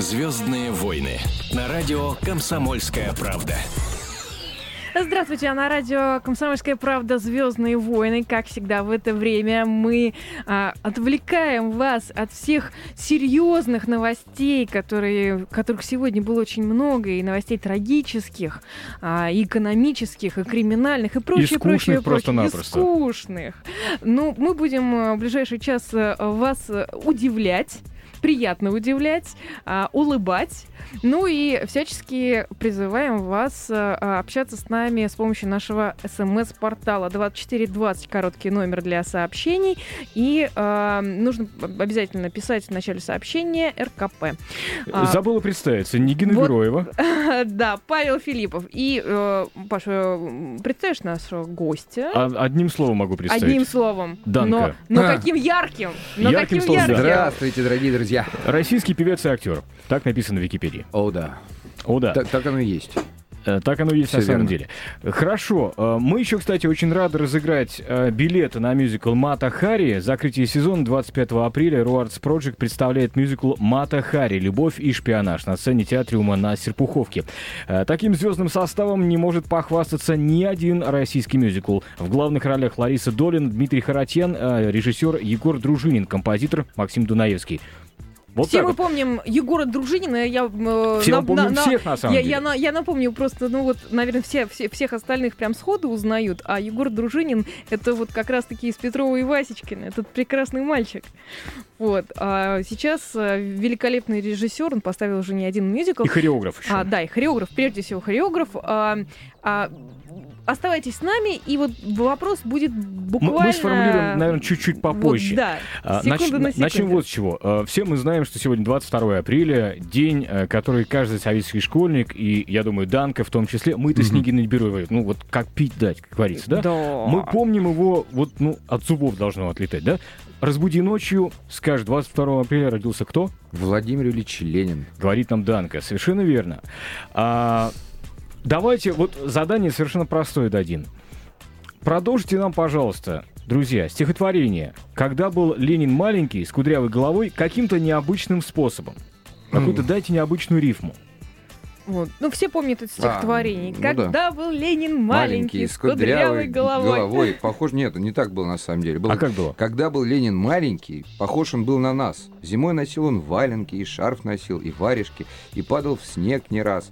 Звездные войны на радио Комсомольская правда. Здравствуйте, а на радио «Комсомольская правда. Звездные войны». Как всегда в это время мы а, отвлекаем вас от всех серьезных новостей, которые, которых сегодня было очень много, и новостей трагических, а, и экономических, и криминальных, и прочее, и скучных прочее, прочее. просто И скучных. Ну, мы будем а, в ближайший час а, вас а, удивлять приятно удивлять, а, улыбать. Ну и всячески призываем вас а, общаться с нами с помощью нашего смс-портала 2420, короткий номер для сообщений. И а, нужно обязательно писать в начале сообщения РКП. А, Забыла представиться. Нигина вот- Героева. Да, Павел Филиппов. И, э, Паша, представишь нашего гостя? А- Одним словом могу представить. Одним словом. Данка. Но, но А. каким ярким! Но Ярким каким словом, ярким! да. Здравствуйте, дорогие друзья. Российский певец и актер. Так написано в Википедии. О, да. О, да. Так, так оно и есть. Э, Так оно и есть Всё на самом верно. деле. Хорошо. Э, Мы еще, кстати, очень рады разыграть э, билеты на мюзикл «Мата Хари». Закрытие сезона 25 апреля Руардс Project представляет мюзикл «Мата Хари. Любовь и шпионаж» на сцене театриума на Серпуховке. Таким звездным составом не может похвастаться ни один российский мюзикл. В главных ролях Лариса Долин, Дмитрий Харатьян, режиссер Егор Дружинин, композитор Максим Дунаевский. Вот Все мы вот. помним Егора Дружинина. Я, э, Все на- мы помним на- всех, на самом я, деле. Я, на- я напомню просто, ну вот, наверное, все, все, всех остальных прям сходу узнают, а Егор Дружинин — это вот как раз-таки из Петрова и Васечкина, этот прекрасный мальчик. Вот. А сейчас э, великолепный режиссер, он поставил уже не один мюзикл. И хореограф еще. А, да, и хореограф, прежде всего хореограф. А, а, оставайтесь с нами, и вот вопрос будет буквально... Мы сформулируем, наверное, чуть-чуть Вот, попозже. да, А, нач- на секунду. Начнем вот с чего. Э, Все мы знаем, что сегодня 22 апреля, день, э, который каждый советский школьник, и, я думаю, Данка в том числе, мы-то с Мгм. Нигиной Бероевой, ну вот как пить дать, как говорится, да? Да. Мы помним его, вот, ну, от зубов должно отлетать, да? Разбуди ночью, скажешь, 22 апреля родился кто? Владимир Ильич Ленин. Говорит нам Данка. Совершенно верно. А, давайте, вот задание совершенно простое дадим. Продолжите нам, пожалуйста, друзья, стихотворение. Когда был Ленин маленький, с кудрявой головой, каким-то необычным способом. Какую-то дайте необычную рифму. Вот. Ну, все помнят это стихотворение. ну да. Когда был Ленин маленький, с кудрявой головой. головой. Похож, нет, не так было на самом деле. Было- А как было? Когда был Ленин маленький, похож он был на нас. Зимой носил он валенки, и шарф носил, и варежки, и падал в снег не раз.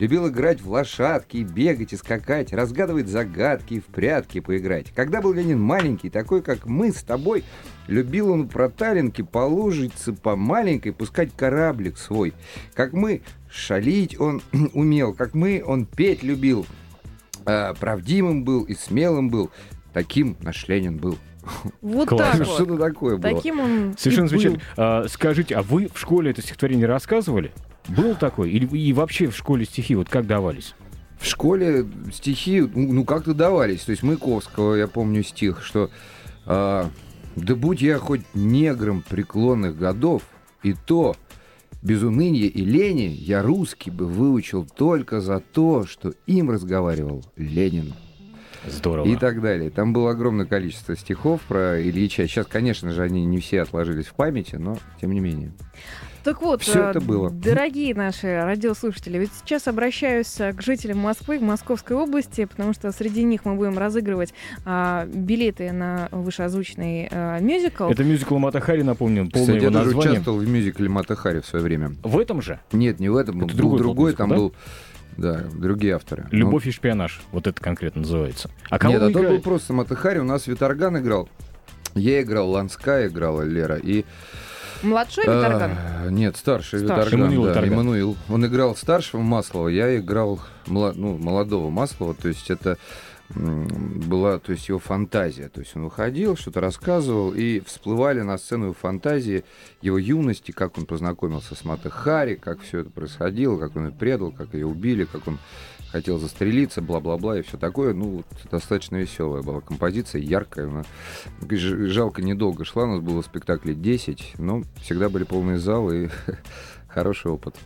Любил играть в лошадки, бегать, и скакать, разгадывать загадки, и в прятки поиграть. Когда был Ленин маленький, такой, как мы с тобой, любил он про талинки по лужице, по маленькой пускать кораблик свой. Как мы, шалить он умел, как мы, он петь любил. А, правдивым был и смелым был. Таким наш Ленин был. Вот Класс. так вот. Что-то такое было. Таким он Совершенно и был. замечательно. А, скажите, а вы в школе это стихотворение рассказывали? Был такой? Или и вообще в школе стихи вот как давались? В школе стихи, ну, ну, как-то давались. То есть Маяковского, я помню стих, что а, «Да будь я хоть негром преклонных годов, и то без уныния и лени я русский бы выучил только за то, что им разговаривал Ленин». Здорово. И так далее. Там было огромное количество стихов про Ильича. Сейчас, конечно же, они не все отложились в памяти, но тем не менее. Так вот, Всё э, это было. дорогие наши радиослушатели, ведь сейчас обращаюсь э, к жителям Москвы, Московской области, потому что среди них мы будем разыгрывать а, билеты на вышеозвучный а, мюзикл. Это мюзикл Мата Хари, напомним, полное Кстати, его я название. участвовал в мюзикле Мата Хари в свое время. В этом же Нет, не в этом. Это был другой другой, мюзикл, там да? был, да, другие авторы. «Любовь и шпионаж». Вот это конкретно называется. А Ну, кого Нет, а играли? был просто Матахари, у нас Виторган играл. Я играл, Ланская играла, Лера. И, Младшой а, Виторган? нет, старший, Старший. Виторган. Эммануил да, Виторган. Эммануил. Он играл старшего Маслова, я играл ну, молодого Маслова. То есть это была то есть его фантазия. То есть он выходил, что-то рассказывал, и всплывали на сцену его фантазии, его юности, как он познакомился с Мата Хари, как все это происходило, как он ее предал, как ее убили, как он хотел застрелиться, бла-бла-бла и все такое. Ну, вот, достаточно веселая была композиция, яркая. Она, жалко, недолго шла, у нас было спектаклей 10, но всегда были полные залы и хороший опыт.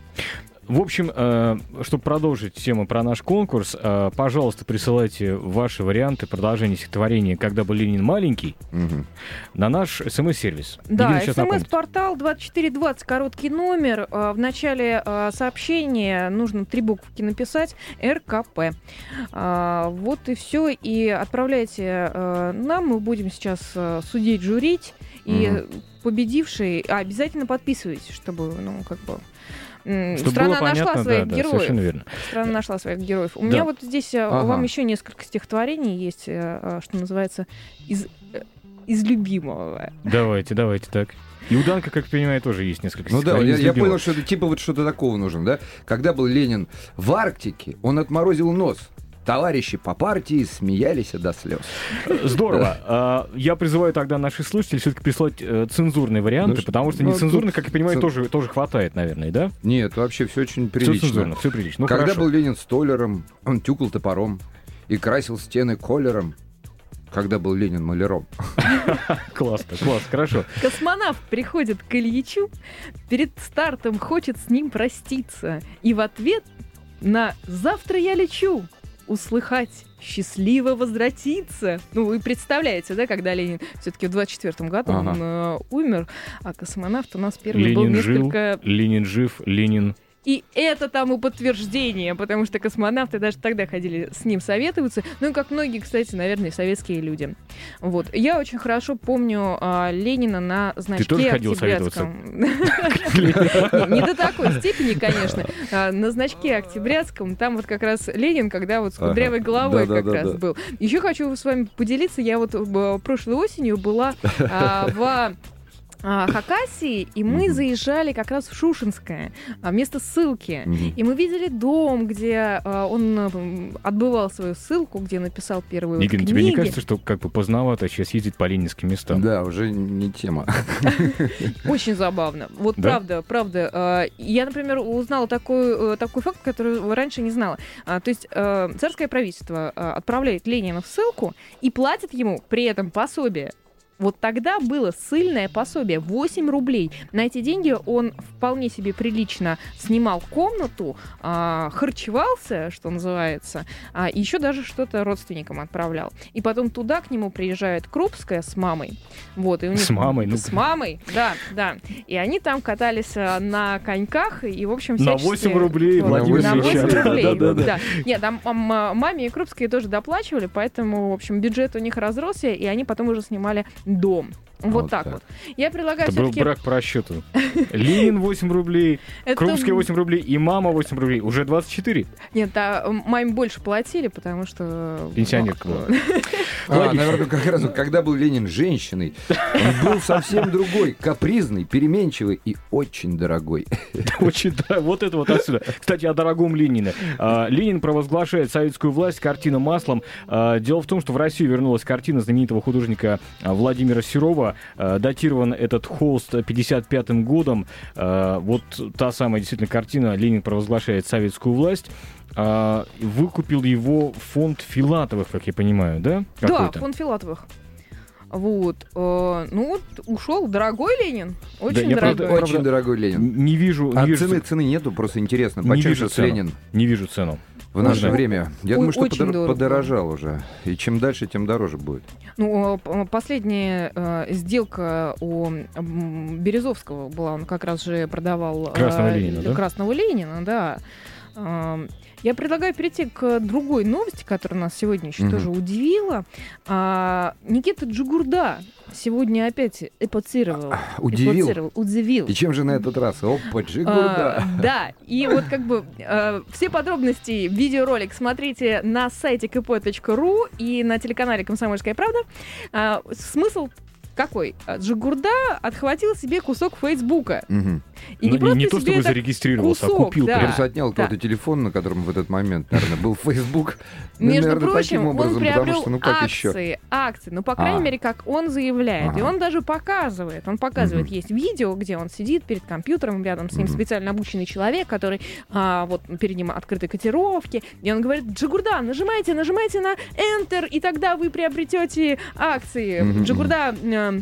В общем, э, чтобы продолжить тему про наш конкурс, э, пожалуйста, присылайте ваши варианты продолжения стихотворения «Когда был Ленин маленький» Мгм. на наш смс-сервис. Да, смс-портал 2420, короткий номер. А, В начале сообщения нужно три буквы написать РКП. Вот и все. И отправляйте нам. Мы будем сейчас судить, журить. И Мгм. победивший... а, обязательно подписывайтесь, чтобы, ну, как бы... Чтобы Страна было нашла понятно, своих да, да, героев. совершенно верно. Страна нашла своих героев. У Да. меня вот здесь а, Ага. вам еще несколько стихотворений есть, э, а, что называется, из, э, из любимого. Давайте, давайте так. И у Данка, как понимаю, тоже есть несколько Ну да, я, я понял, что это типа вот что-то такого нужно, да? Когда был Ленин в Арктике, он отморозил нос. Товарищи по партии смеялись до слез. Здорово. А, Я призываю тогда наших слушателей все-таки прислать э, цензурные варианты, Ну, потому что ну, нецензурных, тут как я понимаю, тоже, тоже хватает, наверное, да? Нет, вообще все очень Все прилично. цензурно, все прилично. Ну, Когда был Ленин столером, он тюкал топором и красил стены колером. Когда был Ленин маляром. Классно, класс, хорошо. Космонавт приходит к Ильичу, перед стартом хочет с ним проститься. И в ответ на «завтра я лечу» услыхать «счастливо возвратиться». Ну, вы представляете, да, когда Ленин все-таки в 24 году Ага. он э, умер, а космонавт у нас первый был Ленин жил, несколько... Ленин жив, Ленин... И это тому подтверждение, потому что космонавты даже тогда ходили с ним советоваться. Ну как многие, кстати, наверное, советские люди. Вот. Я очень хорошо помню а, Ленина на значке тоже ходила Октябрятском. Не до такой степени, конечно. А, На значке Октябрятском, там вот как раз Ленин, когда вот с кудрявой головой как раз был. Еще хочу с вами поделиться. Я вот э, прошлой осенью была а, в Хакасии, и мы Мгм. заезжали как раз в Шушинское, а, место ссылки. Мгм. И мы видели дом, где а, он отбывал свою ссылку, где написал первую вот Игорь, книги. тебе не кажется, что как бы поздновато сейчас ездить по ленинским местам? Да, уже не тема. Очень забавно. Вот Да? правда, правда. А, Я, например, узнала такой, э, такой факт, который раньше не знала. А, То есть царское правительство отправляет Ленина в ссылку и платит ему при этом пособие. Вот тогда было ссыльное пособие 8 рублей. На эти деньги он вполне себе прилично снимал комнату, а, харчевался, что называется, а еще даже что-то родственникам отправлял. И потом туда к нему приезжает Крупская с мамой. Вот, и у них... С мамой? Ну, С мамой, да, да. И они там катались а, на коньках, и, в общем, На всячески- 8 рублей, Вот, Владимир На 8 Ильич. рублей, Да-да-да. да. Нет, там ам, а, маме и Крупской тоже доплачивали, поэтому, в общем, бюджет у них разросся, и они потом уже снимали дом. Вот, Вот так, так. вот. Я предлагаю Это был брак по расчету. Ленин 8 рублей, Крупский 8 рублей и мама 8 рублей. Уже 24. Нет, а маме больше платили, потому что... Пенсионерка ну, была. А, наверное, как раз, когда был Ленин женщиной, он был совсем другой, капризный, переменчивый и очень дорогой. Очень, да, вот это вот отсюда. Кстати, о дорогом Ленине. А, Ленин провозглашает советскую власть, картина маслом. А, Дело в том, что в Россию вернулась картина знаменитого художника а, Владимира Серова. А, Датирован этот холст 55-м годом. А, Вот та самая действительно картина «Ленин провозглашает советскую власть». А, Выкупил его фонд Филатовых, как я понимаю, да? Да, фонд Филатовых. Вот. э, Ну вот, ушел дорогой Ленин. Очень я дорогой. правда- Очень дорогой Ленин. Не вижу, не А вижу, цены, цены нету, просто интересно. Не Почем вижу сейчас цену. Ленин не вижу цену. В наше Можно? время? Я Ой, думаю, что подор- дорого. подорожал уже. И чем дальше, тем дороже будет. Ну, э, п- последняя э, сделка у Березовского была, он как раз же продавал... э, Красного Ленина, да? Красного Ленина, да. Я предлагаю перейти к другой новости, которая нас сегодня еще Мгм. тоже удивила. А, Никита Джигурда сегодня опять эпоцировал. Удивил. эпоцировал, удивил. И чем же на этот раз? Опа, А, Джигурда. да, и вот как бы все подробности, видеоролик смотрите на сайте kp.ru и на телеканале «Комсомольская правда». А, смысл какой? А, Джигурда отхватил себе кусок Фейсбука. Мгм. И не Ну, просто не то, чтобы зарегистрировался, кусок, а купил. да. прям. Просто отнял да. какой-то телефон, на котором в этот момент, наверное, был Facebook. Между наверное, прочим, таким образом, он потому приобрел что, ну как еще? акции, акции, ну, по крайней А. мере, как он заявляет. И Ага. он даже показывает. Он показывает, Мгм. есть видео, где он сидит перед компьютером, рядом с ним Мгм. специально обученный человек, который, а, вот, перед ним открыты котировки, и он говорит, Джигурда, нажимайте, нажимайте на Enter, и тогда вы приобретете акции. Мгм, Джигурда... э,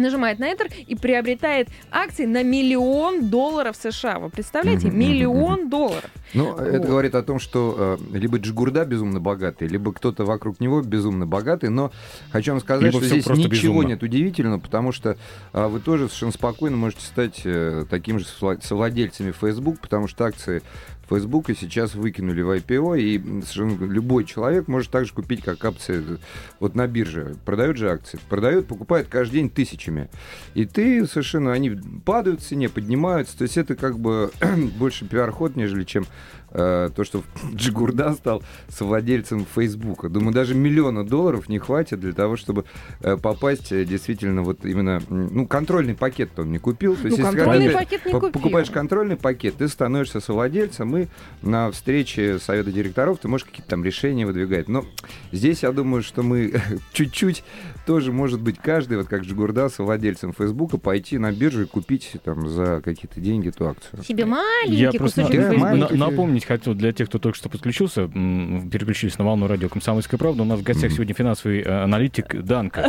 нажимает на Enter и приобретает акции на миллион долларов США. Вы представляете? Миллион долларов. Ну, это Вот. говорит о том, что э, либо Джигурда безумно богатый, либо кто-то вокруг него безумно богатый, но хочу вам сказать, Либо что здесь ничего безумно. нет удивительного, потому что а, вы тоже совершенно спокойно можете стать э, таким же совла- совладельцами Facebook, потому что акции Facebook сейчас выкинули в IPO, и совершенно любой человек может также купить, как акции э, вот на бирже. Продают же акции. Продают, покупают каждый день тысячами. И ты совершенно, они падают в цене, поднимаются. То есть это как бы больше пиар-ход, нежели чем э, то, что Джигурда стал совладельцем Фейсбука. Думаю, даже миллиона долларов не хватит для того, чтобы э, попасть э, действительно вот именно... Ну, контрольный пакет он не купил. То Ну, есть, если контрольный когда пакет не купил. покупаешь контрольный пакет, ты становишься совладельцем, и на встрече совета директоров ты можешь какие-то там решения выдвигать. Но здесь я думаю, что мы чуть-чуть тоже, может быть, каждый, вот как Джигурда, совладельцем Фейсбука, пойти на биржу и купить там за какие-то деньги эту акцию. Себе маленький Я просто Да, Фейсбука. маленький. на- напомнить хотел для тех, кто только что подключился, переключились на волну радио «Комсомольская правда». У нас в гостях Мгм. сегодня финансовый э, аналитик Данка.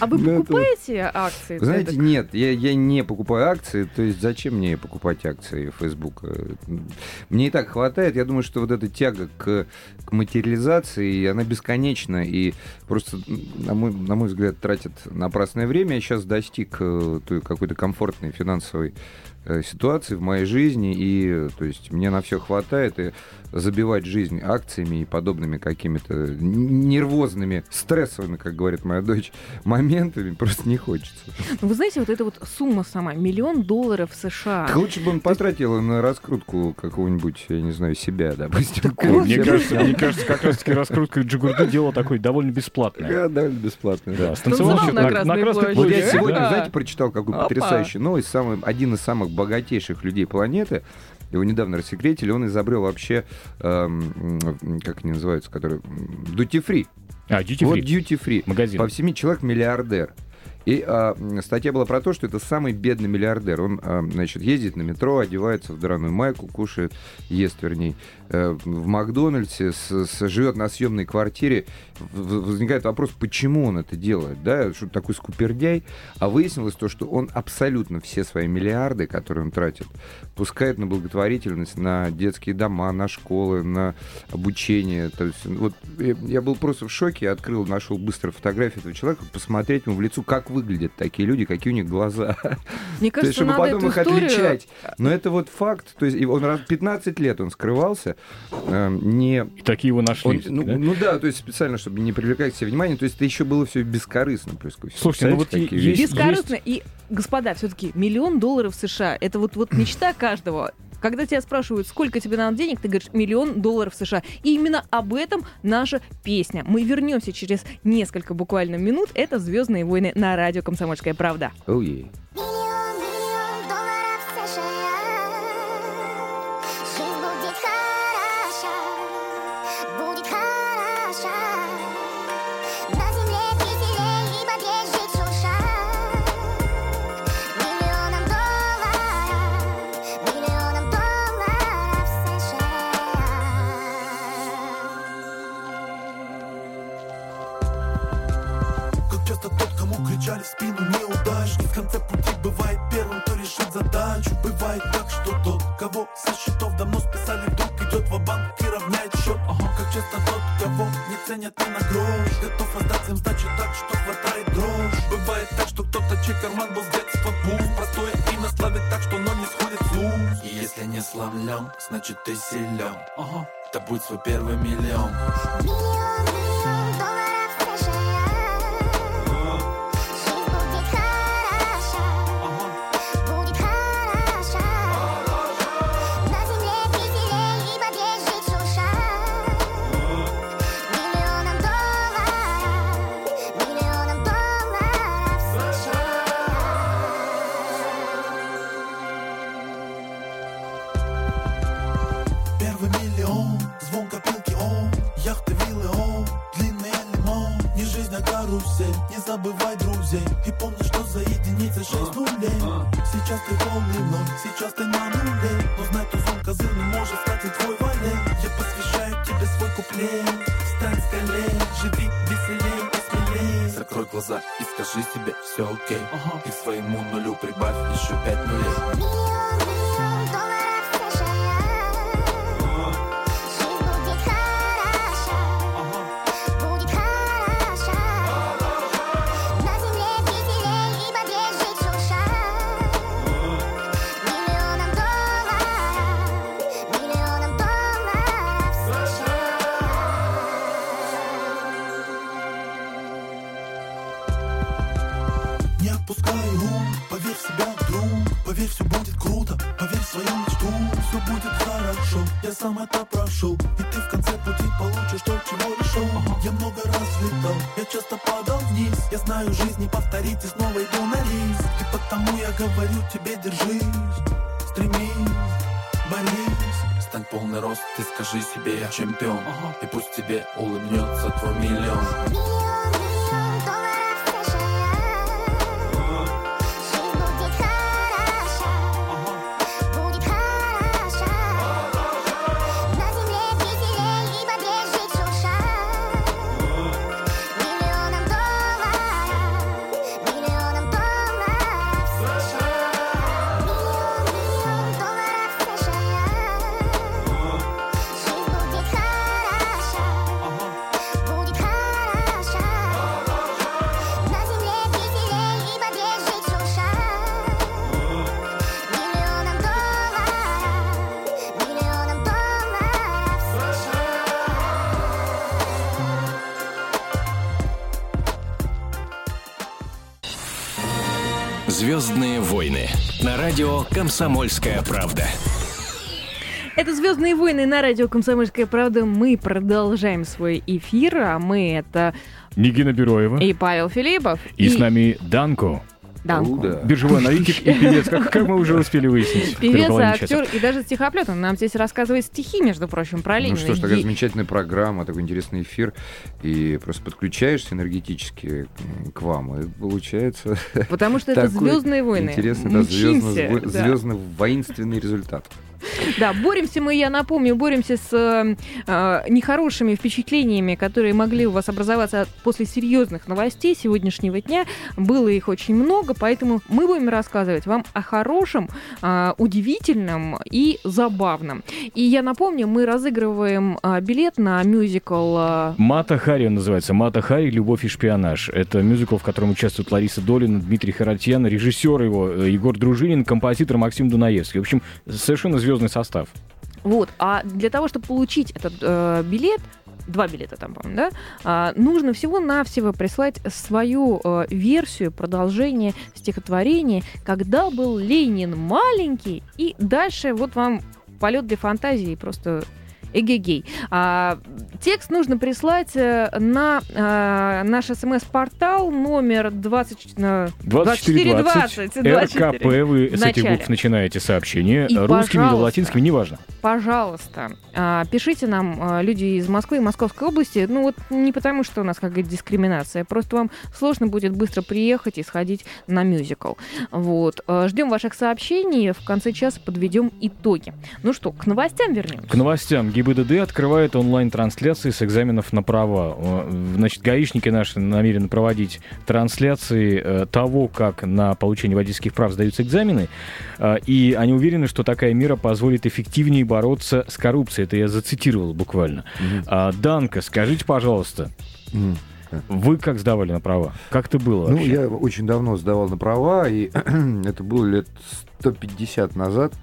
А вы Ну, покупаете акции? Знаете, нет, я, я не покупаю акции, то есть зачем мне покупать акции Facebook? Мне и так хватает, я думаю, что вот эта тяга к, к материализации, она бесконечна, и просто, на мой, на мой взгляд, тратит напрасное время. Я сейчас достиг э, той какой-то комфортной финансовой э, ситуации в моей жизни, и э, то есть мне на все хватает, и забивать жизнь акциями и подобными какими-то нервозными, стрессовыми, как говорит моя дочь, моментами просто не хочется. Ну, Вы знаете, вот эта вот сумма сама, миллион долларов США. Так лучше бы он потратил на раскрутку какого-нибудь, я не знаю, себя, допустим. вот. Мне кажется, мне кажется, как раз-таки раскрутка Джигурды дело такое довольно бесплатное. Да, довольно бесплатно. Да, да. станцевал Танцевал чё-то на на Красной Красной площади. Я сегодня, Да. знаете, прочитал какую потрясающую новость. Самый, один из самых богатейших людей планеты, его недавно рассекретили, он изобрел вообще, эм, как они называются, которые... Duty free. А, duty Вот free. duty free. Магазин. По всеми человек миллиардер. И а, статья была про то, что это самый бедный миллиардер. Он, а, значит, ездит на метро, одевается в драную майку, кушает, ест, вернее, э, в Макдональдсе, с- с- живет на съемной квартире. Возникает вопрос, почему он это делает, да, что такой скупердяй. А выяснилось то, что он абсолютно все свои миллиарды, которые он тратит, пускает на благотворительность, на детские дома, на школы, на обучение. То есть, вот я, я был просто в шоке, я открыл, нашел быстро фотографию этого человека, посмотреть ему в лицо, как выглядят такие люди, какие у них глаза. Мне То есть, кажется, чтобы надо потом эту их историю... отличать. Но это вот факт. То есть, и он раз 15 лет он скрывался, эм, не И такие его нашли. он- ну, да? ну да, то есть специально, чтобы не привлекать к себе внимание, то есть это еще было все бескорыстно плюс ко всему. Слушайте, ну вот есть- вещи? Бескорыстно. И, господа, все-таки миллион долларов США. Это вот, вот мечта каждого. Когда тебя спрашивают, сколько тебе надо денег, ты говоришь миллион долларов США. И именно об этом наша песня. Мы вернемся через несколько буквально минут. Это Звездные войны на радио Комсомольская правда. Oh, yeah. Карусель, не забывай друзей. И помни, что за единицей шесть нулей. Сейчас ты полный ноль, сейчас ты на нуле. Но знай, то сон козырный может стать и твой валет. Я посвящаю тебе свой куплет. Стань скалей, живи веселей и Закрой глаза и скажи себе все окей. И к своему нулю прибавь еще пять нулей говорю тебе, держись Стремись, борись. Стань полный рост, ты скажи себе, я чемпион. И пусть тебе улыбнется твой миллион «Комсомольская правда». Это «Звездные войны» на радио «Комсомольская правда». Мы продолжаем свой эфир, а мы это Нигина Бероева. и Павел Филиппов, И с нами Данко, Руда. биржевой аналитик и певец, как, как мы уже успели выяснить. Певец, актер и даже стихоплет. Он нам здесь рассказывает стихи, между прочим, про Ну Ленина. что ж, такая И- замечательная программа, такой интересный эфир. И просто подключаешься энергетически к вам. И получается Потому что это «Звездные войны». интересный, да, да. звездно-воинственный результат. Да, боремся мы, я напомню, боремся с э, э, нехорошими впечатлениями, которые могли у вас образоваться после серьезных новостей сегодняшнего дня. Было их очень много, поэтому мы будем рассказывать вам о хорошем, э, удивительном и забавном. И я напомню, мы разыгрываем э, билет на мюзикл э, Мата Хари называется. Мата Хари «Любовь и шпионаж». Это мюзикл, в котором участвуют Лариса Долина, Дмитрий Харатьян, режиссер его э, Егор Дружинин, композитор Максим Дунаевский. В общем, совершенно звездный состав. Вот, а для того, чтобы получить этот э, билет, два билета там, по-моему, да, а, нужно всего-навсего прислать свою э, версию, продолжение стихотворения «Когда был Ленин маленький», и дальше вот вам полет для фантазии, просто эгегей. А, текст нужно прислать э, на а, наш смс-портал номер 20, э, 2420 РКП. Вы с этих букв начинаете сообщение. И, Русскими или латинскими, неважно. пожалуйста, пишите нам, а, люди из Москвы и Московской области, ну вот не потому, что у нас какая-то дискриминация, просто вам сложно будет быстро приехать и сходить на мюзикл. Вот. А, Ждем ваших сообщений, в конце часа подведем итоги. Ну что, к новостям вернемся? К новостям. ГИБДД открывает онлайн-трансляции с экзаменов на права. Значит, гаишники наши намерены проводить трансляции э, того, как на получение водительских прав сдаются экзамены. Э, И они уверены, что такая мера позволит эффективнее бороться с коррупцией. Это я зацитировал буквально. А, Данка, скажите, пожалуйста, Мгм. вы как сдавали на права? Как это было Ну, вообще? я очень давно сдавал на права, и это было лет 150 назад.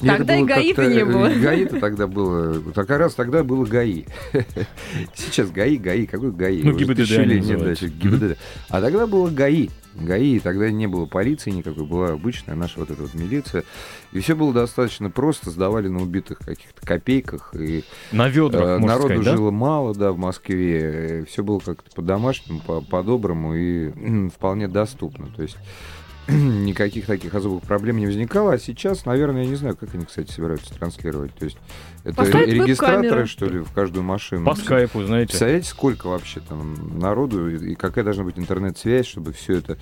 Тогда и было ГАИ-то не было. и ГАИ-то тогда было... Так как раз тогда было ГАИ. Сейчас ГАИ, ГАИ, какой ГАИ? Ну, ГИБДД нет ГИБДД. А тогда было ГАИ. ГАИ, и тогда не было полиции никакой, была обычная наша вот эта вот милиция. И все было достаточно просто, сдавали на убитых каких-то копейках, и На ведрах, Э, Народу сказать, да? жило мало, да, в Москве. Все было как-то по-домашнему, по- по-доброму и вполне доступно. То есть никаких таких особых проблем не возникало. А сейчас, наверное, я не знаю, как они, кстати, собираются транслировать. То есть это Поставить регистраторы, что ли, в каждую машину? По скайпу, знаете. Представляете, сколько вообще там народу и какая должна быть интернет-связь, чтобы все это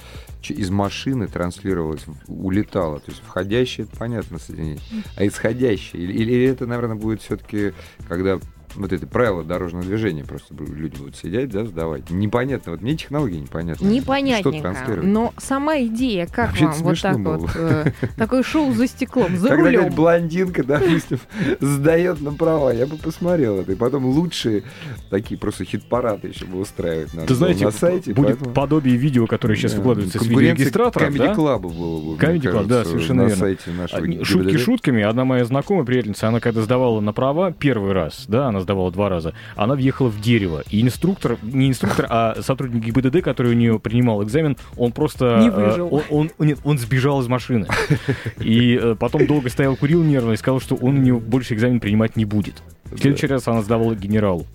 из машины транслировалось, улетало. То есть входящее, это понятно, соединение. А исходящее? Или, или это, наверное, будет все-таки, когда вот это правило дорожного движения просто люди будут сидеть, да, сдавать. Непонятно, вот мне технологии непонятны. Что Непонятненько. транслировать? Но сама идея, как Вообще-то вам вот так было. вот, э, такое шоу за стеклом, за Когда рулем. какая-то блондинка, допустим, сдает на права, я бы посмотрел это. И потом лучшие такие просто хит-парады еще бы устраивать надо Ты знаете, на сайте. будет поэтому- подобие видео, которое сейчас Да, выкладывается с видеорегистратором, Comedy да? Было бы, Comedy Club, да, совершенно на верно. сайте нашего Шутки ГИБДД. шутками. Одна моя знакомая приятельница, она когда сдавала на права первый раз, да, она сдавала два раза, она въехала в дерево. И инструктор, не инструктор, а сотрудник ГИБДД, который у нее принимал экзамен, он просто... Не э, выжил. Он, он- нет, он сбежал из машины. И э, потом долго стоял, курил нервно и сказал, что он у нее больше экзамен принимать не будет. В следующий раз она сдавала генералу.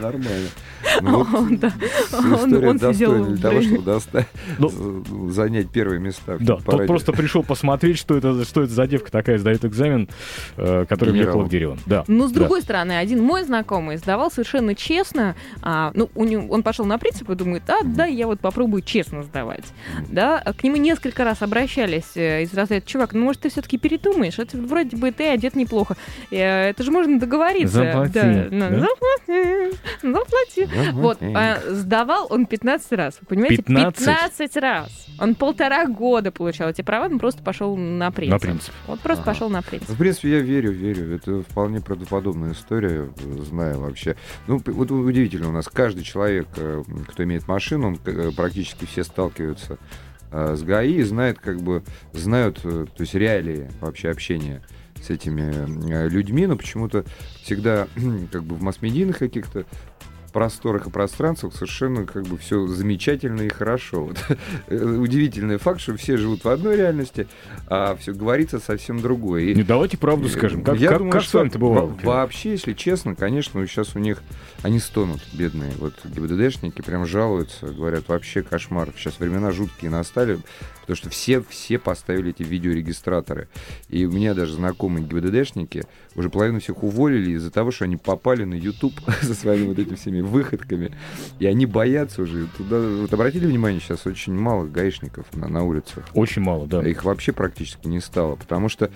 Нормально. Ну, Он, да. Он- он сидел достойна для того, чтобы доста- Ну, занять первые места. Да, тот просто пришел посмотреть, что это, что это за девка такая сдает экзамен, э, Генерал. въехала в дерево. Да. Ну, с да. другой стороны, один мой знакомый сдавал совершенно честно. а, ну, у него, он пошел на принцип и думает, а, да, я вот попробую честно сдавать. Да, а к нему несколько раз обращались э, из разряда, чувак, ну, может, ты все-таки передумаешь? Это вроде бы ты одет неплохо. Э, Это же можно договориться. Заплати, Да, да? заплати, заплати. Вот, а, сдавал он 15 раз. Вы понимаете? 15? 15 раз. Он полтора года получал эти права, он просто пошел на принцип. На принцип. Вот просто Ага. пошел на принцип. В принципе, я верю, верю. Это вполне правдоподобная история, знаю вообще. Ну, вот удивительно, у нас каждый человек, э, кто имеет машину, он, э, практически все сталкиваются э, с ГАИ и знают, как бы, знают, то есть реалии вообще общения с этими людьми, но почему-то всегда как бы в масс-медийных каких-то просторах и пространствах совершенно как бы все замечательно и хорошо. Вот, э, удивительный факт, что все живут в одной реальности, а все говорится совсем другое. И Не, давайте правду скажем. Как, я как, думаю, как что это бывало? во- вообще, если честно, конечно, сейчас у них они стонут, бедные. Вот ГИБДДшники прям жалуются, говорят, вообще кошмар. Сейчас времена жуткие настали, потому что все, все поставили эти видеорегистраторы. И у меня даже знакомые ГИБДДшники уже половину всех уволили из-за того, что они попали на YouTube со своими вот этими всеми выходками. И они боятся уже. Туда, вот обратили внимание, сейчас очень мало гаишников на, на улицах. Очень мало, да. Их вообще практически не стало, потому что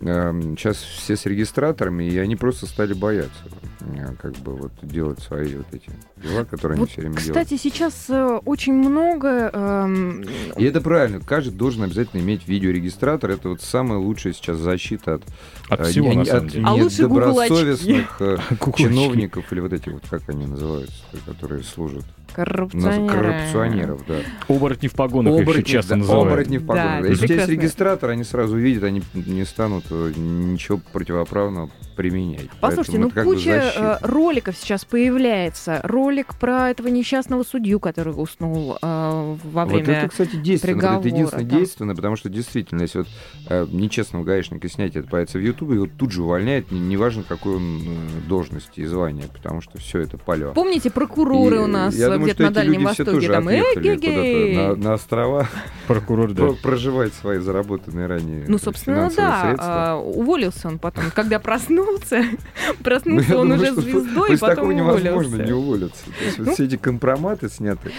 сейчас все с регистраторами, и они просто стали бояться, э, как бы вот делать свои вот эти дела, которые они Вот, все время делают. Кстати, сейчас э, очень много... эм, И это правильно, каждый должен обязательно иметь видеорегистратор, это вот самая лучшая сейчас защита от, От э, всего, не- на от самом деле. А недобросовестных э, Куколочки. чиновников или вот эти вот, как они называются, которые служат, коррупционеры. Наз- коррупционеров, да. Оборотни в погонах их еще Оборотни, часто да, называют. оборотни в Да, погонах. это Если у тебя есть регистратор, они сразу увидят, они не станут э, ничего противоправного применять. Послушайте, Поэтому ну куча защита. э, роликов сейчас появляется. Ролик про этого несчастного судью, который уснул э, во Вот время... это, кстати, действенно. Вот приговора, это единственное да. действенно, потому что действительно, если вот э, нечестного гаишника снять, это появится в Ютубе, его тут же увольняют, не- неважно, какой он э, должности и звания, потому что все это палево. Помните, прокуроры И, у нас я думаю, где-то что на эти Дальнем Востоке тоже там «Эгегей!» на, на острова Прокурор, да. про- проживать свои заработанные ранее Ну, собственно, да. средства. а, уволился он потом. Когда проснулся, Ну, проснулся я он уже звездой, и потом такого невозможно уволился. не уволиться. То есть вот Ну, все эти компроматы сняты.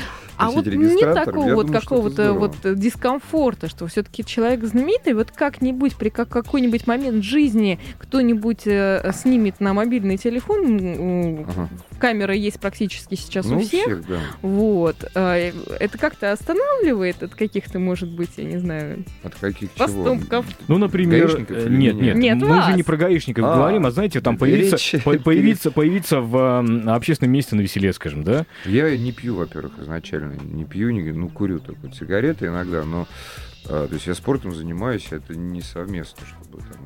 А вот регистраторы, такого вот какого-то вот дискомфорта, что все-таки человек знаменитый, вот как-нибудь при как- какой-нибудь момент жизни кто-нибудь э, снимет на мобильный телефон, Ага. камера есть практически сейчас Ну, у всех, всех, да. вот, э, это как-то останавливает от каких-то, может быть, я не знаю, От каких чего? поступков. Ну, например, Гаишников э, нет, нет, Нет, мы вас. же не про гаишников А, говорим, а знаете, там появиться, речь по- появиться, появиться в общественном месте на веселе, скажем, да? Я не пью, во-первых, изначально. Не пью, не, ну, курю только сигареты иногда, но а, то есть я спортом занимаюсь, это не совместно, чтобы там,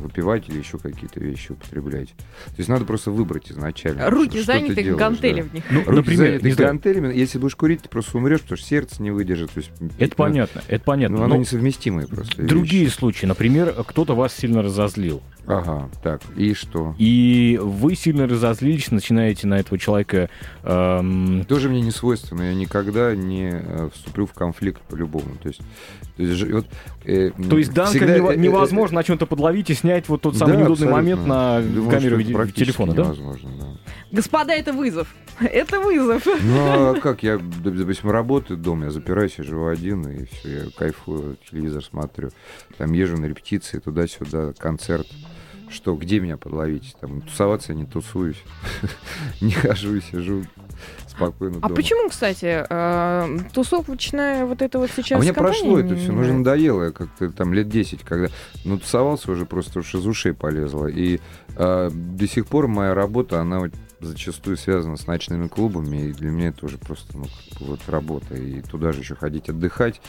выпивать или еще какие-то вещи употреблять. То есть надо просто выбрать изначально. Руки что ты заняты, делаешь, гантели да. в них. Ну, Руки например, заняты не знаю, гантелями. Если будешь курить, ты просто умрешь, потому что сердце не выдержит. То есть, это ну, понятно, это понятно. Ну, оно но несовместимые просто другие вещи. случаи, например, кто-то вас сильно разозлил, Ага, так, и что? и вы сильно разозлились, начинаете на этого человека эм, Тоже мне не свойственно. Я никогда не э, вступлю в конфликт по-любому. То есть, то есть, вот, э, То есть Данка всегда, нево- э, э, невозможно на чем-то подловить и снять вот тот самый Да, неудобный момент на Думаю, камеру телефона, да? невозможно, да. Господа, это вызов. Это вызов. Ну, а как? Я, допустим, работаю дома, я запираюсь, я живу один, и все, я кайфую, телевизор смотрю. Там езжу на репетиции, туда-сюда, концерт. Что, где меня подловить? Там тусоваться я не тусуюсь. Не хожу, сижу спокойно А дома. почему, кстати, э, тусовочная вот это вот сейчас А мне прошло это все, уже надоело, я как-то там лет 10, когда ну, тусовался уже просто уж из ушей полезло. И а, до сих пор моя работа, она вот зачастую связана с ночными клубами, и для меня это уже просто ну, как бы вот работа. И туда же еще ходить отдыхать,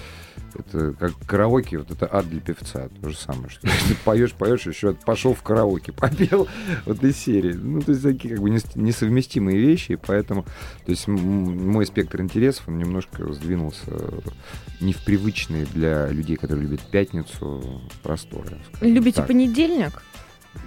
это как караоке, вот это ад для певца, то же самое, что ты поешь, поешь, еще пошел в караоке, попел вот из серии. Ну, то есть такие как бы нес- несовместимые вещи, и поэтому, то есть мой спектр интересов, он немножко сдвинулся не в привычные для людей, которые любят пятницу, просторы. Любите так. понедельник?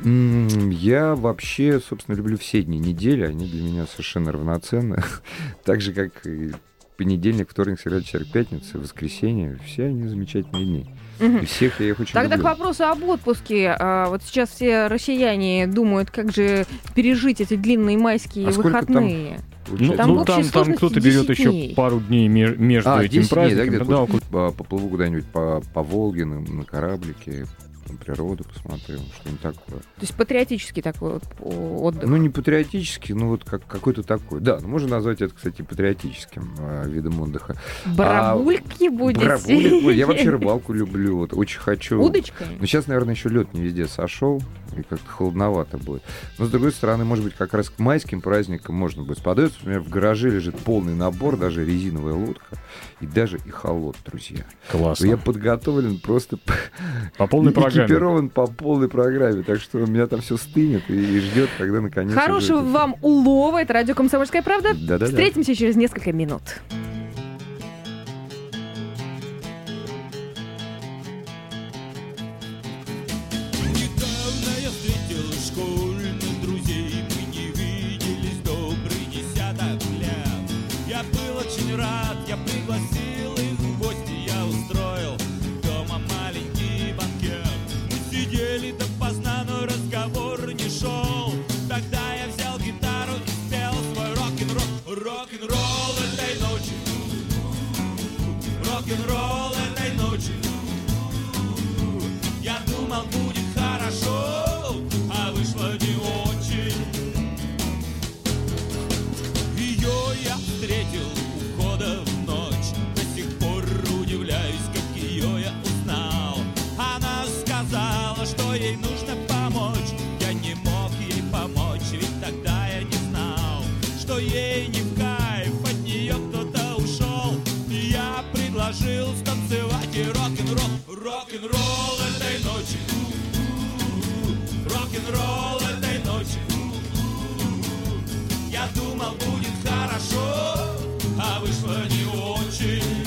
Я вообще, собственно, люблю все дни недели, они для меня совершенно равноценны. Так же, как и понедельник, вторник, среда, четверг, пятница, воскресенье. Все они замечательные дни. Мгм. И всех я их очень Тогда к люблю. вопросу об отпуске. А, Вот сейчас все россияне думают, как же пережить эти длинные майские А там выходные. Ну, Там ну, там, там кто-то берет 10 еще пару дней ме- между А, этим 10 дней, да, праздником. где-то да, поплыву куда-нибудь по, по Волге на, на кораблике, там природу посмотрю, что-нибудь такое. То есть патриотический такой вот отдых. Ну, не патриотический, ну вот как, какой-то такой. Да, ну, можно назвать это, кстати, патриотическим э, видом отдыха. Барабульки будете? Барабулик, ой, я вообще рыбалку люблю, вот очень хочу. Удочкой? Ну, сейчас, наверное, еще лед не везде сошел, и как-то холодновато будет. Но, с другой стороны, может быть, как раз к майским праздникам можно будет сподобиться. Например, в гараже лежит полный набор, даже резиновая лодка, и даже и холод, друзья. Классно. Я подготовлен просто По полной программе. Экипирован по полной программе, так что у меня там все стынет и, и ждет, когда наконец Хорошего уже это- вам улова. Это радио «Комсомольская правда». Да-да-да. Встретимся через несколько минут. Недавно я встретил школьных друзей Мы не виделись добрый десяток лет Я был очень рад, я пригласил Рок-н-ролл этой ночи. Я думал, будет хорошо, а вышло не очень.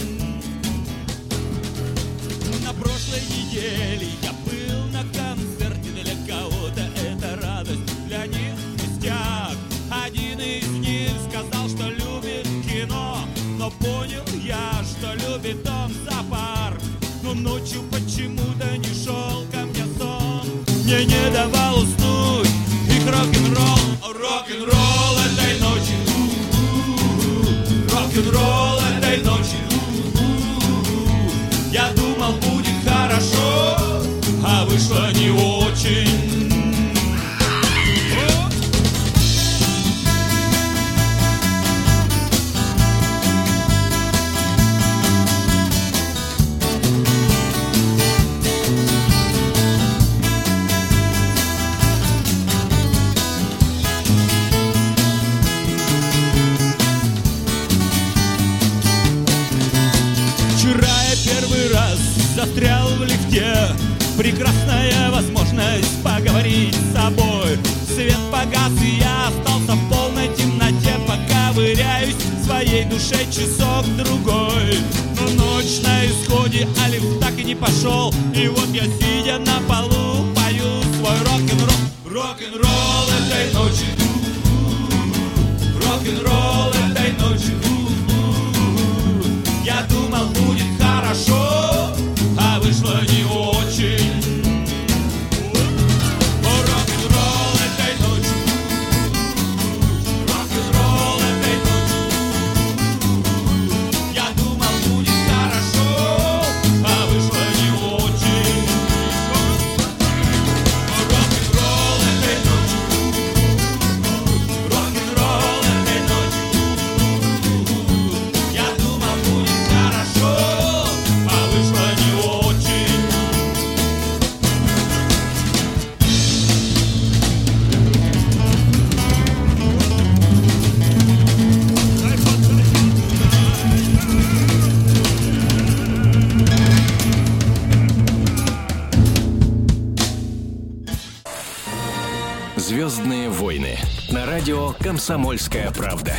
На прошлой неделе я был на концерте Для кого-то это радость, для них пустяк Один из них сказал, что любит кино Но понял я, что любит он зоопарк Но ночью почему-то не шел Мне не давал уснуть. Их рок-н-ролл Рок-н-ролл этой ночи Рок-н-ролл этой ночи я думал, будет хорошо, а вышло не очень. Лифте Прекрасная возможность поговорить с собой. Свет погас, и я остался в полной темноте. Пока выряюсь в своей душе часок-другой Но ночь на исходе, а лифт так и не пошел. И вот я, сидя на полу, пою свой рок-н-ролл. Рок-н-ролл этой ночи. Рок-н-ролл этой ночи. Я думал, будет хорошо, вышло не «Комсомольская правда».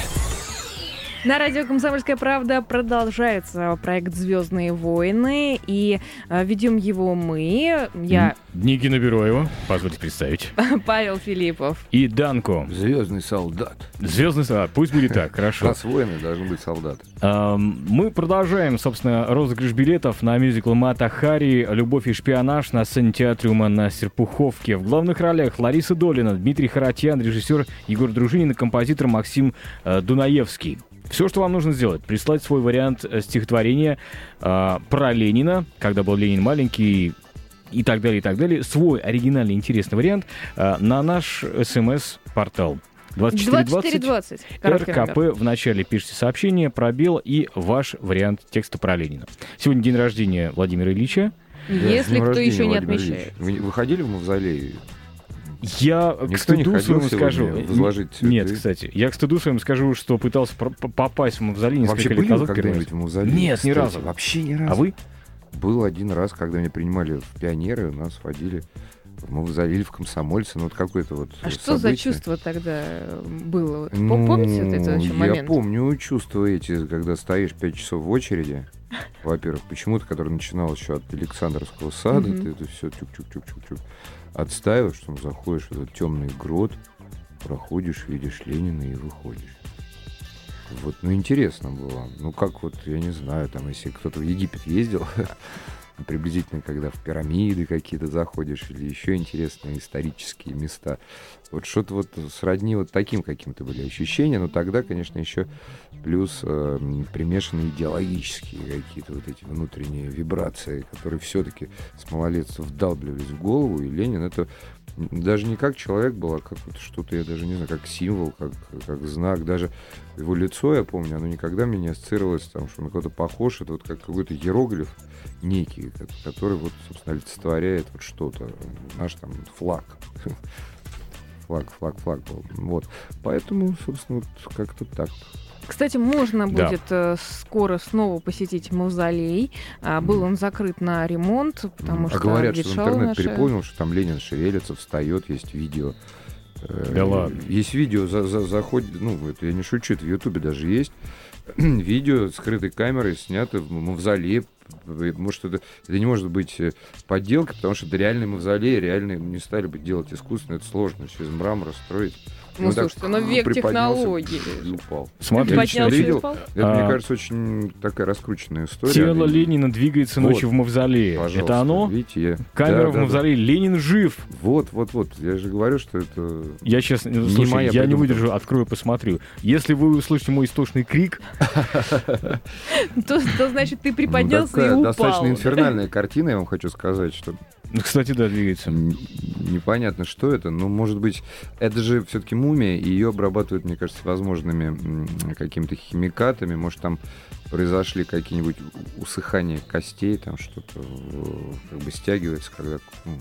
На радио «Комсомольская правда» продолжается проект «Звездные войны», и э, ведем его мы, я, Никина Бероева, позвольте представить. Павел Филиппов. И Данко. Звездный солдат. Звездный солдат. Пусть будет так, хорошо. Раз воины должны быть солдаты. Эм, Мы продолжаем, собственно, розыгрыш билетов на мюзикл Мата Хари «Любовь и шпионаж» на сцене театриума на Серпуховке. В главных ролях Лариса Долина, Дмитрий Харатьян, режиссер Егор Дружинин и композитор Максим э, Дунаевский. Все, что вам нужно сделать, прислать свой вариант э, стихотворения э, про Ленина, когда был Ленин маленький, и так далее, и так далее. Свой оригинальный интересный вариант э, на наш смс-портал. 2420 2420. Короткий номер. РКП в начале пишите сообщение, пробел и ваш вариант текста про Ленина. Сегодня день рождения Владимира Ильича. Если кто еще не отмечает. Вы выходили в мавзолей? Я к Никто не стыду ходил своему скажу... возложить цветы? Нет, кстати. Я к стыду своему скажу, что пытался попасть в мавзолей Вообще несколько лет были вы назад. когда-нибудь в мавзолее? Нет, ни кстати? разу. Вообще ни разу. А вы? Был один раз, когда меня принимали в пионеры, нас водили в мавзолей, в комсомольцы, ну вот какой-то вот А что за событие. чувство тогда было? Вот Ну, Помните вот этот вообще я момент? помню чувства эти, когда стоишь 5 часов в очереди. Во-первых, почему-то, который начинал еще от Александровского сада, ты это все тюк-тюк-тюк-тюк-тюк отстаиваешь, потом заходишь в этот темный грот, проходишь, видишь Ленина и выходишь. Вот, ну интересно было. Ну как вот, я не знаю, там, если кто-то в Египет ездил, приблизительно, когда в пирамиды какие-то заходишь или еще интересные исторические места. Вот что-то вот сродни вот таким каким-то были ощущения, но тогда, конечно, еще плюс э, примешаны идеологические какие-то вот эти внутренние вибрации, которые все-таки с малолетства вдалбливались в голову, и Ленин это даже не как человек был, а как что-то, я даже не знаю, как символ, как, как знак, даже его лицо, я помню, оно никогда мне не ассоциировалось, там, что на кого-то похож, это вот как какой-то иероглиф некий, ко- который вот, собственно, олицетворяет вот что-то, наш там флаг. Флаг, флаг, флаг был. Вот. Поэтому, собственно, вот как-то так. Кстати, можно Да. будет э, скоро снова посетить мавзолей. А, был он закрыт на ремонт, потому а что говорят, что интернет наша- переполнил, что там Ленин шевелится, встает, есть видео. Э, Да ладно. Есть видео, за, за- заходит, ну, это я не шучу, это в Ютубе даже есть. видео скрытой камерой снято в мавзолее. Может, это, это не может быть э, подделка, потому что это реальный мавзолей, реальные не стали бы делать искусственно, это сложно, все из мрамора строить. И Ну, он так слушайте, ну век приподнялся технологий. и упал. Смотрите, Лично Поднялся видел? упал? Это, мне А, кажется, очень такая раскрученная история. тело И- Ленина двигается Вот. ночью в мавзолее. Пожалуйста, Это оно? Видите, я... Камера Да, в да, да. мавзолее. Ленин жив. Вот, вот, вот. Я же говорю, что это... Я сейчас, Не слушай, моя я не придумка. выдержу, открою, посмотрю. Если вы услышите мой истошный крик, То, значит, ты ну, приподнялся такая и упал. достаточно инфернальная картина, я вам хочу сказать, что ну, кстати, да, двигается. непонятно, что это. Но, может быть, это же все-таки мумия, и ее обрабатывают, мне кажется, возможными какими-то химикатами. Может, там произошли какие-нибудь усыхания костей, там что-то э, как бы стягивается, когда ну,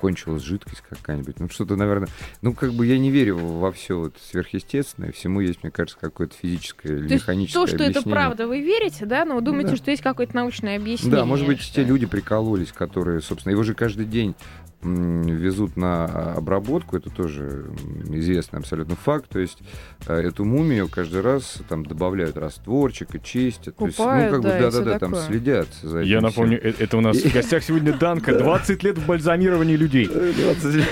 кончилась жидкость какая-нибудь. Ну, что-то, наверное... Ну, как бы я не верю во все вот сверхъестественное. Всему есть, мне кажется, какое-то физическое или механическое то, что это объяснение. правда, вы верите, да? Но вы думаете, Да. что есть какое-то научное объяснение. Да, может быть, что- те люди прикололись, которые, собственно, его же каждый день везут на обработку, это тоже известный абсолютно факт, то есть э, эту мумию каждый раз там добавляют растворчик и чистят, то есть, ну, Купают, как бы, да, всё да-да-да, там следят за этим Я всем. напомню, э- это у нас в гостях сегодня Данка. 20 лет в бальзамировании людей. 20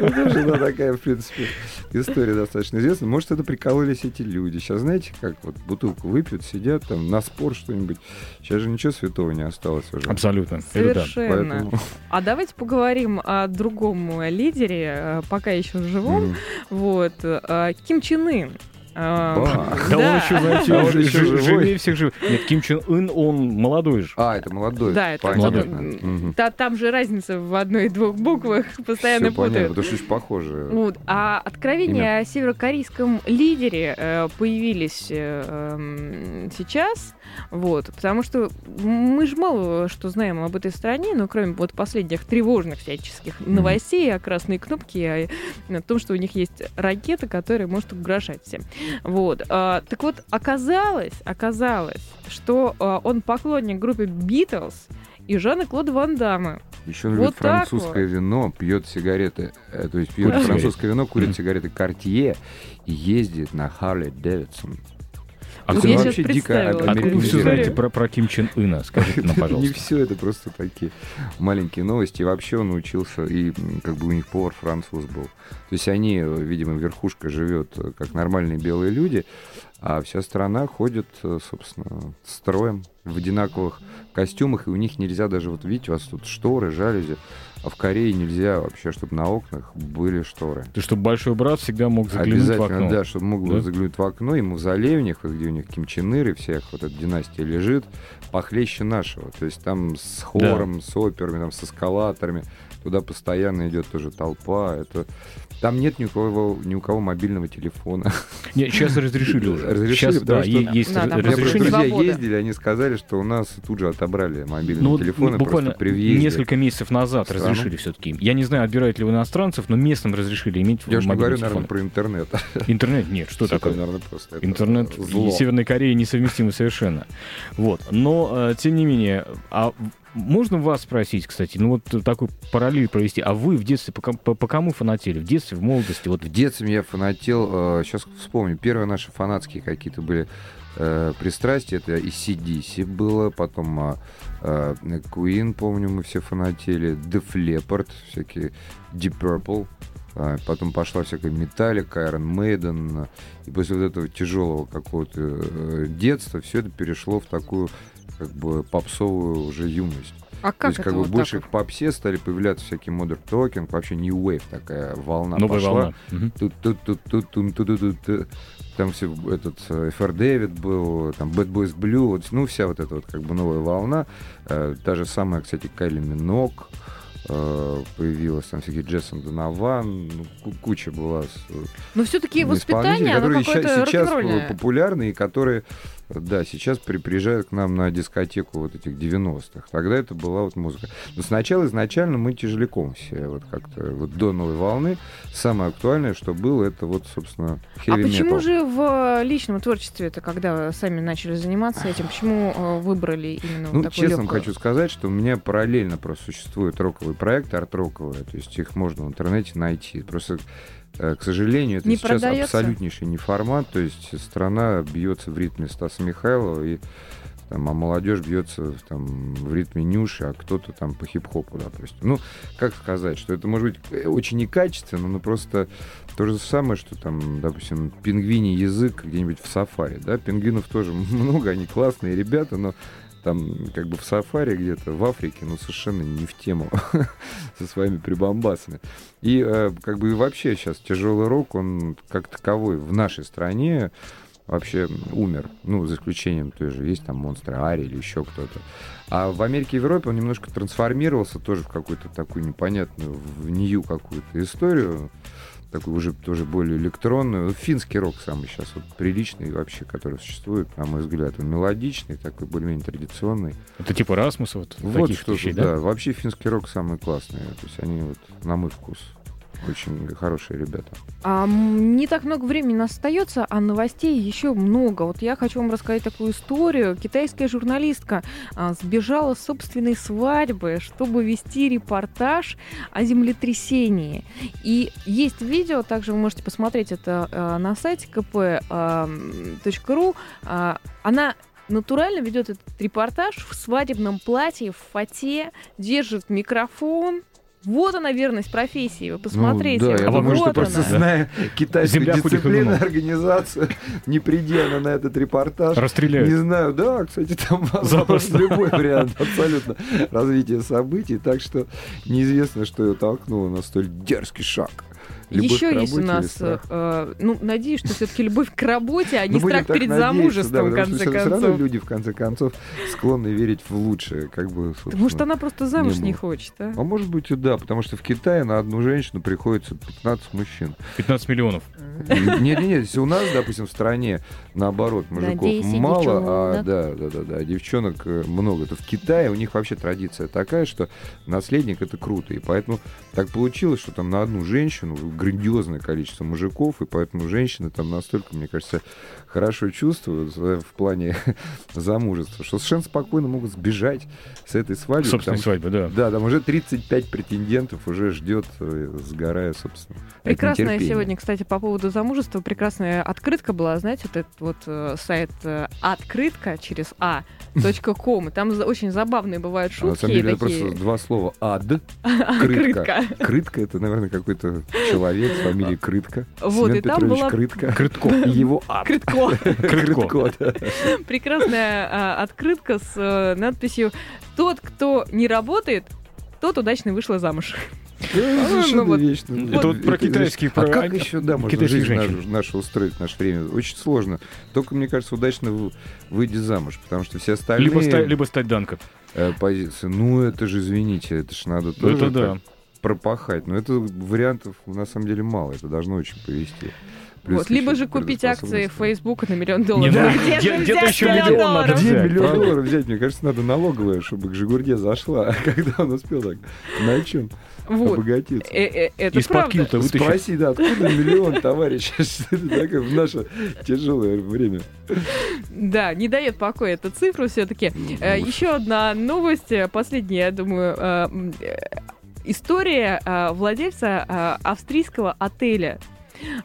Ну, тоже, да, такая, в принципе, история достаточно известная. Может, это прикололись эти люди. Сейчас, знаете, как вот бутылку выпьют, сидят там на спор что-нибудь. Сейчас же ничего святого не осталось уже. Абсолютно. Совершенно. Поэтому... А давайте поговорим о другом лидере, э, пока еще живом. Мгм. Вот. э, Ким Чен Ын. Ба. Да он еще, знаете, А он жи- еще жи- живой. живее всех живых. Нет, Ким Чен Ын, он молодой же. А, это молодой. Да, это Молодой. там же разница в одной и двух буквах постоянно Всё понятно, путают. потому что очень похоже. Вот. А откровения о северокорейском лидере э, появились э, эм, сейчас, вот, потому что мы же мало что знаем об этой стране, но кроме вот последних тревожных всяческих новостей о красной кнопке, о, о том, что у них есть ракета, которая может угрожать всем. Вот. А, так вот, оказалось, оказалось, что а, он поклонник группы Битлз и Жана Клода Ван Дамма. Еще он Вот любит французское вино, пьет сигареты, э, то есть пьет французское вино, курит сигареты Картье и ездит на Харли Дэвидсон. А я щас вообще дико откуда вы все знаете про, про Ким Чен Ына? Скажите нам, Не пожалуйста. все, это просто такие маленькие новости. И вообще он учился, и как бы у них повар француз был. То есть они, видимо, верхушка живет э, как нормальные белые люди, а вся страна ходит, э, собственно, строем в одинаковых костюмах, и у них нельзя даже, вот видите, у вас тут шторы, жалюзи, а в Корее нельзя вообще, чтобы на окнах были шторы. Ты чтобы большой брат всегда мог заглянуть в Обязательно, окно. да, чтобы мог Да? заглянуть в окно, и мавзолей у них, где у них Ким Чен Ир и всех вот эта династия лежит, похлеще нашего. То есть там с хором, с операми, там с эскалаторами, туда постоянно идет тоже толпа. Это... Там нет ни у кого, ни у кого мобильного телефона. Нет, сейчас разрешили уже. Разрешили, сейчас, потому да, что- есть Да, У разрешение. Друзья ездили, они сказали, что у нас тут же отобрали мобильные Ну, телефоны буквально просто при въезде. несколько месяцев назад страну. разрешили все-таки. Я не знаю, отбирают ли вы иностранцев, но местным разрешили иметь Я же говорю, телефон. наверное, про интернет. Интернет нет, что Всё такое? это, наверное, просто это Интернет зло. и Северной Кореи несовместимы совершенно. Вот. Но, э, тем не менее, а можно вас спросить, кстати, ну вот такой параллель провести, а вы в детстве по, по- по кому фанатели? В детстве, в молодости? Вот В детстве я фанател, сейчас вспомню, первые наши фанатские какие-то были э, пристрастия, это и CDC было, потом э, Queen, помню, мы все фанатели, Def Leppard, всякие Deep Purple, а, потом пошла всякая Металлика, Iron Maiden, и после вот этого тяжелого какого-то э, детства все это перешло в такую как бы попсовую уже юность. А То как есть это как бы вот больше так к попсе стали появляться всякие Modern Talking, вообще New Wave такая волна новая пошла. волна. Тут, тут, тут, тут, тун, ту, ту, ту, ту. Там все этот э, FR Дэвид был, там Bad Boys Blue, вот, ну вся вот эта вот как бы новая волна. Э, та же самая, кстати, Кайли Минок э, появилась, там всякие Джессон Донован, ну, ку- куча была. Но все-таки исполнителей, воспитание, оно которые какое-то сейчас рок-н-ролльное. популярны и которые, да, сейчас при- приезжают к нам на дискотеку вот этих 90-х. Тогда это была вот музыка. Но сначала изначально мы тяжеляком все, вот как-то вот до новой волны. Самое актуальное, что было, это вот, собственно, А почему metal. же в личном творчестве это, когда сами начали заниматься этим, почему э, выбрали именно Ну, вот такую честно легкую? хочу сказать, что у меня параллельно просто существуют роковые проекты, арт-роковые, то есть их можно в интернете найти. Просто, э, к сожалению, это Не сейчас продается? абсолютнейший не формат, то есть страна бьется в ритме Стаса Михайлова, и там, а молодежь бьется там, в ритме Нюши, а кто-то там по хип-хопу, допустим. Ну, как сказать, что это может быть э, очень некачественно, но просто то же самое, что там, допустим, пингвиний язык где-нибудь в сафари, да, пингвинов тоже много, они классные ребята, но там как бы в сафари где-то в Африке, ну совершенно не в тему со своими прибамбасами. И э, как бы вообще сейчас тяжелый рок, он как таковой в нашей стране вообще умер. Ну, за исключением той же, есть там монстры Ари или еще кто-то. А в Америке и Европе он немножко трансформировался тоже в какую-то такую непонятную, в нью какую-то историю такую уже тоже более электронную. Финский рок самый сейчас вот приличный вообще, который существует, на мой взгляд. Он мелодичный, такой более-менее традиционный. Это типа Расмуса, вот, Вот таких что вещей, да? да? Вообще финский рок самый классный. То есть они вот, на мой вкус, очень хорошие ребята. А, не так много времени остается, а новостей еще много. Вот я хочу вам рассказать такую историю. Китайская журналистка а, сбежала с собственной свадьбы, чтобы вести репортаж о землетрясении. И есть видео, также вы можете посмотреть это а, на сайте kp.ru. А, она натурально ведет этот репортаж в свадебном платье, в фате, держит микрофон. Вот она верность профессии. Вы посмотрите. Ну, да, я А думаю, может что вот просто она. зная китайскую Земля ходуном. организацию, не придя она на этот репортаж, Расстреляют. Не знаю, да, кстати, там Запросто. любой вариант абсолютно развития событий, так что неизвестно, что ее толкнуло на столь дерзкий шаг. Любовь Еще есть у нас, э, ну, надеюсь, что все-таки любовь к работе, а не Ну, страх так перед надеяться, замужеством, да, в потому что конце всё- всё равно концов. люди, в конце концов, склонны верить в лучшее, как бы, Потому что собственно. она просто замуж не не хочет, а? А может быть и да, потому что в Китае на одну женщину приходится 15 мужчин. 15 миллионов. Нет, нет, нет, если у нас, допустим, в стране наоборот мужиков 10 мало, а да, да, да, да, девчонок э, много, то в Китае у них вообще традиция такая, что наследник это круто, и поэтому так получилось, что там на одну женщину грандиозное количество мужиков, и поэтому женщины там настолько, мне кажется, хорошо чувствуют в плане замужества, что совершенно спокойно могут сбежать с этой свадьбы. Собственной потому свадьбы, да. Да, там уже 35 претендентов уже ждет, э, сгорая, собственно. Прекрасная сегодня, кстати, по поводу замужества, прекрасная открытка была, знаете, вот этот вот э, сайт э, открытка через а .ком, и там очень забавные бывают А на шутки самом деле это просто два слова. Ад, Открытка. крытка. Крытка это, наверное, какой-то человек с фамилией Крытка. Вот, Семен и там Петрович была- Крытка. Крытко. И его ад. Крытко. Крытко. Прекрасная а, открытка с э, надписью «Тот, кто не работает, тот удачно вышла замуж». Совершенно вот. вечно. Это вот про китайских, А про как а- еще, да, можно жизнь нашу, нашу устроить в наше время? Очень сложно. Только, мне кажется, удачно вы- выйти замуж, потому что все остальные Либо, ста- либо стать данком. э, позиции, ну это же, извините, это же надо тоже Это да. Пропахать. Но это вариантов на самом деле мало, это должно очень повести. Плюс Вот. Либо же купить акции. Фейсбука на миллион Не, долларов. ну, Ну, где где- же где-то взять еще миллион миллион долларов? надо Где взять, миллион правда? долларов взять? Мне кажется, надо налоговая, чтобы к Жигурде зашла. Когда он успел так на чем Вот. обогатиться? Э, э, Это Из-под правда. килта вытащить. Спроси, да, откуда миллион, товарищ? Что это такое в наше тяжелое время? Да, не дает покоя эта цифра все-таки. Ну, Еще одна новость, э, последняя, я думаю, э, э, история э, владельца э, австрийского отеля.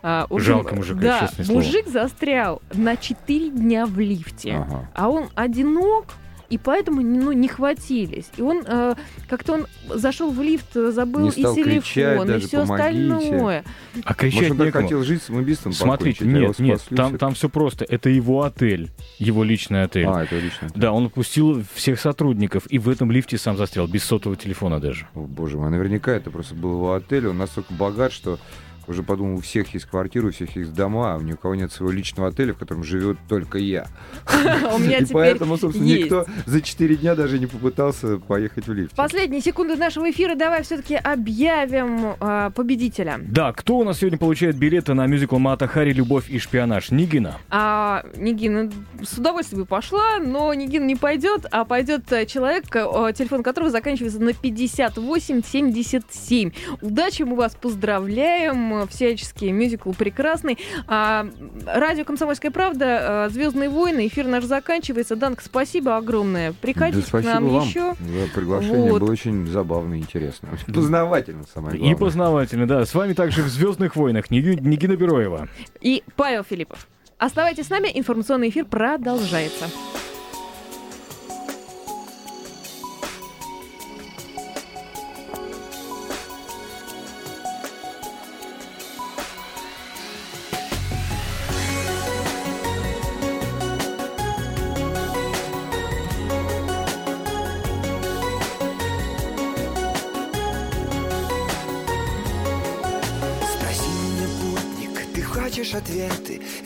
А, общем, Жалко мужика, да, честное слово. мужик застрял на 4 дня в лифте. Ага. а он одинок, и поэтому ну, не хватились. И он э, как-то он зашел в лифт, э, забыл Не и стал кричать телефон, и даже, все «Помогите». остальное. А кричать Может, некому. хотел жить самоубийством Смотрите, нет, нет, спасли там, все. там все просто. Это его отель, его личный отель. А, это лично. Да, он отпустил всех сотрудников и в этом лифте сам застрял, без сотового телефона даже. О, боже мой, наверняка это просто был его отель. Он настолько богат, что уже подумал, у всех есть квартиры, у всех есть дома, а у ни у кого нет своего личного отеля, в котором живет только я. У меня И поэтому, собственно, есть. никто за 4 дня даже не попытался поехать в лифте. Последние секунды нашего эфира давай все-таки объявим а, победителя. Да, кто у нас сегодня получает билеты на мюзикл Мата Хари «Любовь и шпионаж»? Нигина. А Нигина с удовольствием бы пошла, но Нигина не пойдет, а пойдет э, человек, э, телефон которого заканчивается на 5877. Удачи, мы вас поздравляем, э, всячески, мюзикл прекрасный. А, радио «Комсомольская правда», «Звездные войны», эфир наш заканчивается. Данка, спасибо огромное. Приходите да, к нам вам еще. за приглашение. Вот. Было очень забавно и интересно. Познавательно, самое И главное. познавательно, да. С вами также в «Звездных войнах» Ниги- Нигина Бероева. И Павел Филиппов. Оставайтесь с нами, информационный эфир продолжается.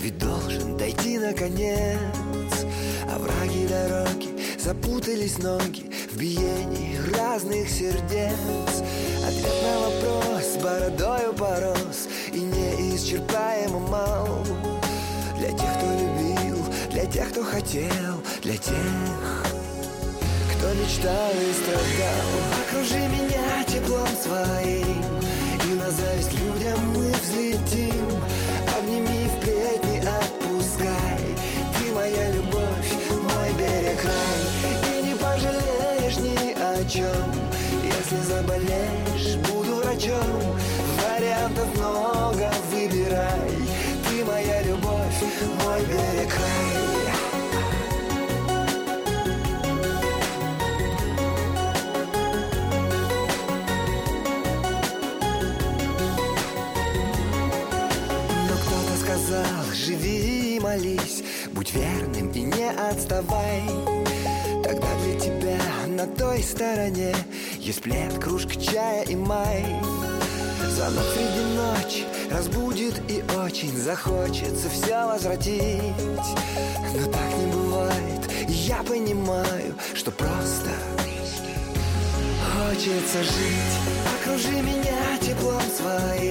Ведь должен дойти наконец. А враги дороги запутались ноги в биении разных сердец. Ответ на вопрос бородою порос и неисчерпаемо мал. Для тех, кто любил, для тех, кто хотел, для тех, кто мечтал и страдал. Окружи меня теплом своим, и на зависть людям мы взлетим. Чем, если заболеешь, буду врачом. Вариантов много, выбирай, ты моя любовь, мой берег рай. Но кто-то сказал, живи и молись, будь верным и не отставай. На той стороне есть плед, кружка чая и май. Звонок среди ночи разбудит и очень захочется все возвратить. Но так не бывает, я понимаю, что просто Хочется жить, окружи меня теплом своим